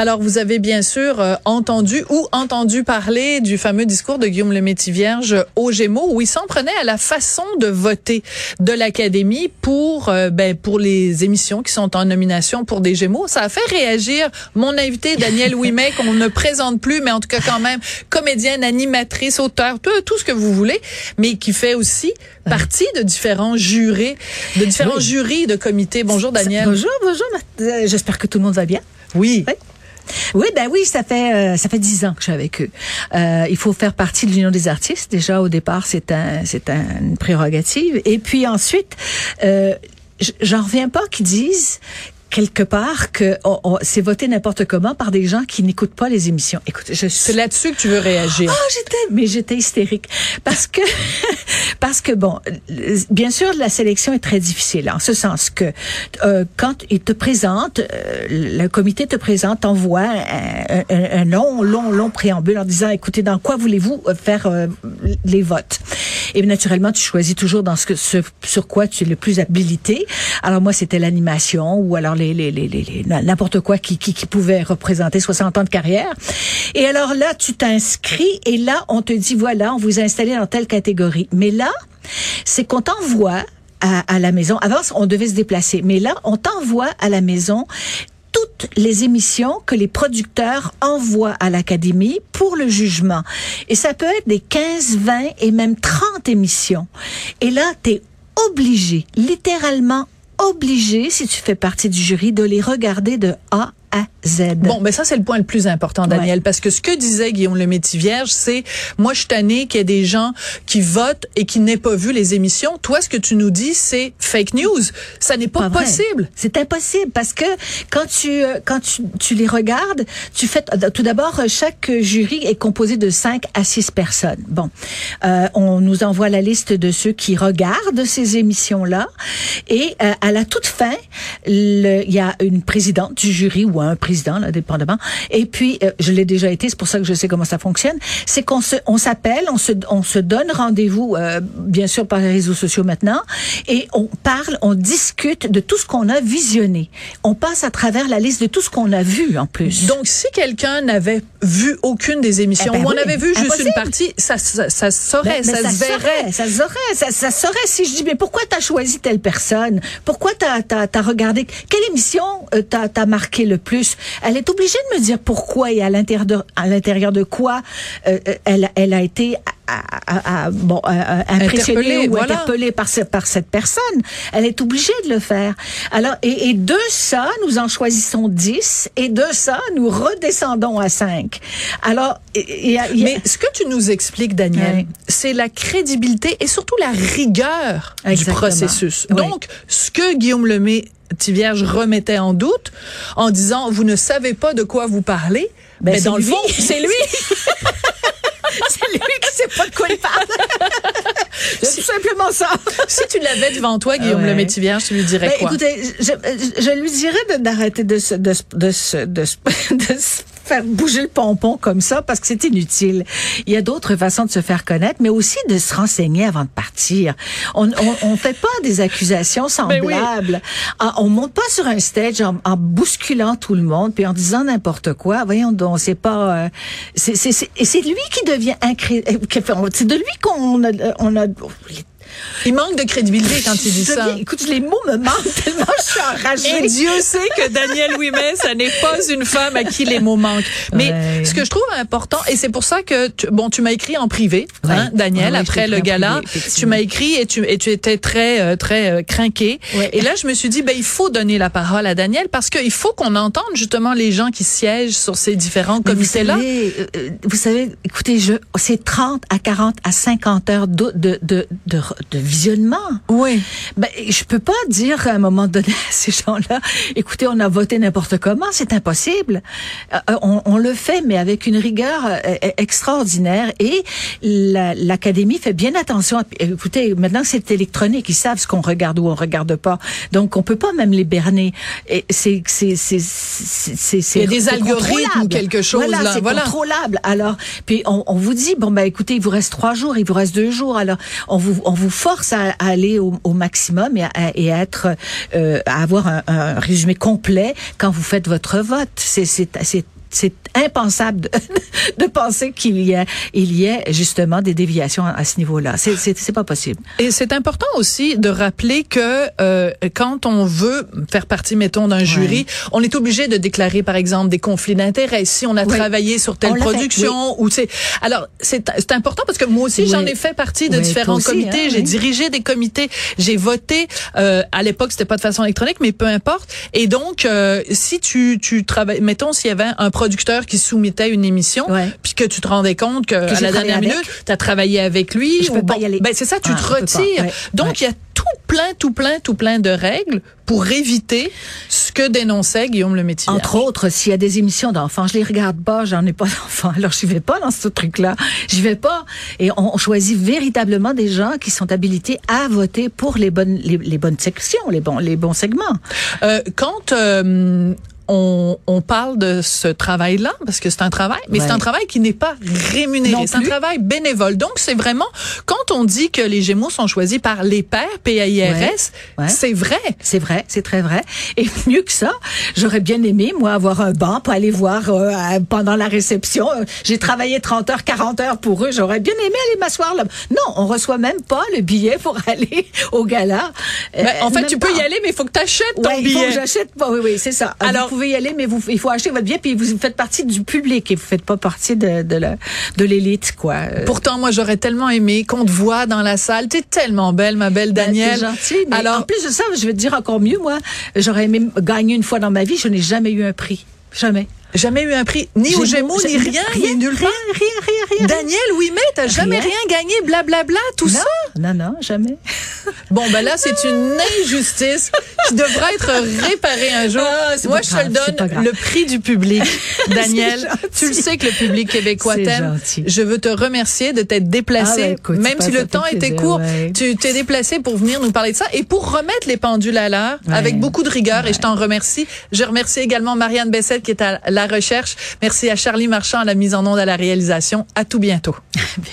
Alors, vous avez bien sûr euh, entendu ou entendu parler du fameux discours de Guillaume le Vierge au Gémeaux, où il s'en prenait à la façon de voter de l'Académie pour euh, ben, pour les émissions qui sont en nomination pour des Gémeaux. Ça a fait réagir mon invité Daniel Ouimet, qu'on ne présente plus, mais en tout cas quand même comédienne, animatrice, auteur, tout, tout ce que vous voulez, mais qui fait aussi partie de différents jurés, de différents jurys de comités. Bonjour Daniel. Bonjour, bonjour. Euh, J'espère que tout le monde va bien. Oui. oui. Oui, ben oui, ça fait euh, ça fait dix ans que je suis avec eux. Euh, il faut faire partie de l'Union des artistes. Déjà au départ, c'est un c'est un, une prérogative. Et puis ensuite, euh, j'en reviens pas qu'ils disent quelque part que c'est voté n'importe comment par des gens qui n'écoutent pas les émissions. Écoute, je suis... C'est là-dessus que tu veux réagir. Oh, j'étais, mais j'étais hystérique parce que parce que bon, bien sûr, la sélection est très difficile en ce sens que euh, quand ils te présentent, euh, le comité te présente, envoie un, un, un, long, long, long préambule en disant, écoutez, dans quoi voulez-vous euh, faire euh, les votes? Et naturellement, tu choisis toujours dans ce, que, ce sur quoi tu es le plus habilité. Alors moi, c'était l'animation ou alors les, les, les, les n'importe quoi qui, qui, qui pouvait représenter 60 ans de carrière. Et alors là, tu t'inscris et là, on te dit, voilà, on vous a installé dans telle catégorie. Mais là, c'est qu'on t'envoie à, à, la maison. Avant, on devait se déplacer. Mais là, on t'envoie à la maison toutes les émissions que les producteurs envoient à l'Académie pour le jugement. Et ça peut être des 15, 20 et même 30 émissions. Et là, tu es obligé, littéralement obligé, si tu fais partie du jury, de les regarder de A à Z. Bon, mais ça, c'est le point le plus important, Daniel, ouais. parce que ce que disait Guillaume le Vierge, c'est, moi, je suis tanné qu'il y ait des gens qui votent et qui n'aient pas vu les émissions. Toi, ce que tu nous dis, c'est fake news. Ça n'est pas, pas possible. C'est impossible parce que quand tu, quand tu, tu les regardes, tu fais, tout d'abord, chaque jury est composé de 5 à 6 personnes. Bon. Euh, on nous envoie la liste de ceux qui regardent ces émissions-là et euh, à la toute fin, il y a une présidente du jury ou un président, là, dépendamment. Et puis, euh, je l'ai déjà été, c'est pour ça que je sais comment ça fonctionne. C'est qu'on se, on s'appelle, on se, on se donne rendez-vous, euh, bien sûr par les réseaux sociaux maintenant, et on parle, on discute de tout ce qu'on a visionné. On passe à travers la liste de tout ce qu'on a vu en plus. Donc, si quelqu'un n'avait vu aucune des émissions, eh ben ou on oui, avait vu juste une partie, ça, ça, ça saurait, ben, ça, ça, se verrait. ça saurait, ça, ça saurait. Si je dis, mais pourquoi t'as choisi telle personne? Pourquoi t'as, t'as, t'as regardé? Quelle émission euh, t'as marqué le plus? Elle est obligée de me dire pourquoi et à l'intérieur de, quoi euh, elle, elle a été à, à, bon, impressionnée ou voilà. interpellée par, ce, par cette personne. Elle est obligée de le faire. Alors, et, et de ça, nous en choisissons 10 et de ça, nous redescendons à 5. Alors, y a... mais ce que tu nous expliques, Daniel, oui. c'est la crédibilité et surtout la rigueur Exactement. du processus. Oui. Donc, ce que Guillaume Lemay Tivierge remettait en doute en disant vous ne savez pas de quoi vous parlez. Ben, mais dans lui. le fond, c'est lui. c'est lui sait pas de quoi il parle. c'est tout simplement ça. si tu l'avais devant toi, Guillaume ouais. Lemaitre-Vierge, tu lui dirais ben, quoi? Écoutez, je, je lui dirais d'arrêter de se, de, de, de, de, de faire bouger le pompon comme ça parce que c'est inutile. Il y a d'autres façons de se faire connaître, mais aussi de se renseigner avant de partir. On on fait pas des accusations semblables. Oui. On monte pas sur un stage en, en, bousculant tout le monde puis en disant n'importe quoi. Voyons donc, c'est pas. Euh, c'est c'est et c'est lui qui devient incrédible. C'est de lui qu'on a on a il manque de crédibilité quand il dit ça. Dis, écoute, les mots me manquent tellement je suis enragée. Et Dieu sait que Daniel Ouimet, ça n'est pas une femme à qui les mots manquent. Mais ouais. ce que je trouve important, et c'est pour ça que, tu, bon, tu m'as écrit en privé, ouais. hein, Daniel, ouais, après le gala, privé, tu m'as écrit et tu, et tu étais très, euh, très euh, craqué. Et là, je me suis dit, ben, il faut donner la parole à Daniel parce qu'il faut qu'on entende justement les gens qui siègent sur ces différents comités-là. Vous, euh, vous, savez, écoutez, je, c'est 30 à 40 à 50 heures de, de, de, de de visionnement. Oui. Ben, je peux pas dire à un moment donné à ces gens-là, écoutez, on a voté n'importe comment, c'est impossible. Euh, on, on, le fait, mais avec une rigueur euh, extraordinaire. Et l'Académie la, fait bien attention. À, écoutez, maintenant c'est électronique, ils savent ce qu'on regarde ou on regarde pas. Donc on peut pas même les berner. C'est c'est c'est c'est Il y a des algorithmes ou quelque chose voilà, là. C'est voilà. contrôlable. Alors puis on, on, vous dit bon ben écoutez, il vous reste trois jours, il vous reste deux jours. Alors on vous on vous force à, aller au, maximum et à, et à être, euh, à avoir un, un, résumé complet quand vous faites votre vote. C'est c'est impensable de, de penser qu'il y a il y ait justement des déviations à, ce niveau-là. C'est c'est pas possible. Et c'est important aussi de rappeler que euh, quand on veut faire partie, mettons, d'un jury, on est obligé de déclarer, par exemple, des conflits d'intérêts si on a travaillé sur telle production ou c'est. Alors c'est c'est important parce que moi aussi j'en ai fait partie de différents comités. Hein, j'ai dirigé des comités, j'ai voté. Euh, à l'époque c'était pas de façon électronique, mais peu importe. Et donc euh, si tu tu travailles, mettons s'il y avait un producteur qui soumettait une émission, puis que tu te rendais compte que, à la dernière minute, tu as travaillé avec lui. Je peux pas y aller. Ben c'est ça, tu ah, te retires. Donc il y a tout plein, tout plein, tout plein de règles pour éviter ce que dénonçait Guillaume le Métier. Entre autres, s'il y a des émissions d'enfants, je les regarde pas, j'en ai pas d'enfants, alors je vais pas dans ce truc-là. J'y vais pas. Et on, choisit véritablement des gens qui sont habilités à voter pour les bonnes, les, bonnes sections, les bons, les bons segments. Euh, quand euh, on, on, parle de ce travail-là parce que c'est un travail, mais c'est un travail qui n'est pas rémunéré. C'est un travail bénévole. Donc, c'est vraiment, quand on dit que les Gémeaux sont choisis par les pairs, PAIRS, c'est vrai. C'est vrai, c'est très vrai. Et mieux que ça, j'aurais bien aimé, moi, avoir un banc pour aller voir euh, pendant la réception. J'ai travaillé 30 heures, 40 heures pour eux. J'aurais bien aimé aller m'asseoir là. Non, on reçoit même pas le billet pour aller au gala. Ben, en fait, tu peux y aller, mais il faut que tu achètes ton billet. Il faut que j'achète. Oui, oui, c'est ça. Alors, pouvez y aller, mais vous, il faut acheter votre billet, puis vous faites partie du public et vous faites pas partie de, de, de l'élite, quoi. Euh, Pourtant, moi, j'aurais tellement aimé qu'on te voit dans la salle. T'es tellement belle, ma belle ben, Danielle. Ben, gentil. Alors, en plus de ça, je vais te dire encore mieux, moi. J'aurais aimé gagner une fois dans ma vie. Je n'ai jamais eu un prix. Jamais. Jamais eu un prix, ni aux Gémeaux, ni rien, rien, nulle part. Rien, rien, rien, Daniel, oui, mais t'as jamais rien gagné, blablabla, bla, bla, tout ça? Non, non, jamais. Bon, ben là, c'est une injustice qui devra être réparée un jour. Ah, Moi, je te le donne, le prix du public. Daniel, tu le sais que le public québécois t'aime. Je veux te remercier de t'être déplacé, ah, même si le temps était court. Tu t'es déplacé pour venir nous parler de ça et pour remettre les pendules à l'heure avec beaucoup de rigueur et je t'en remercie. Je remercie également Marianne Bessette qui est à la recherche. Merci à Charlie Marchand à la mise en onde à la réalisation. À tout bientôt.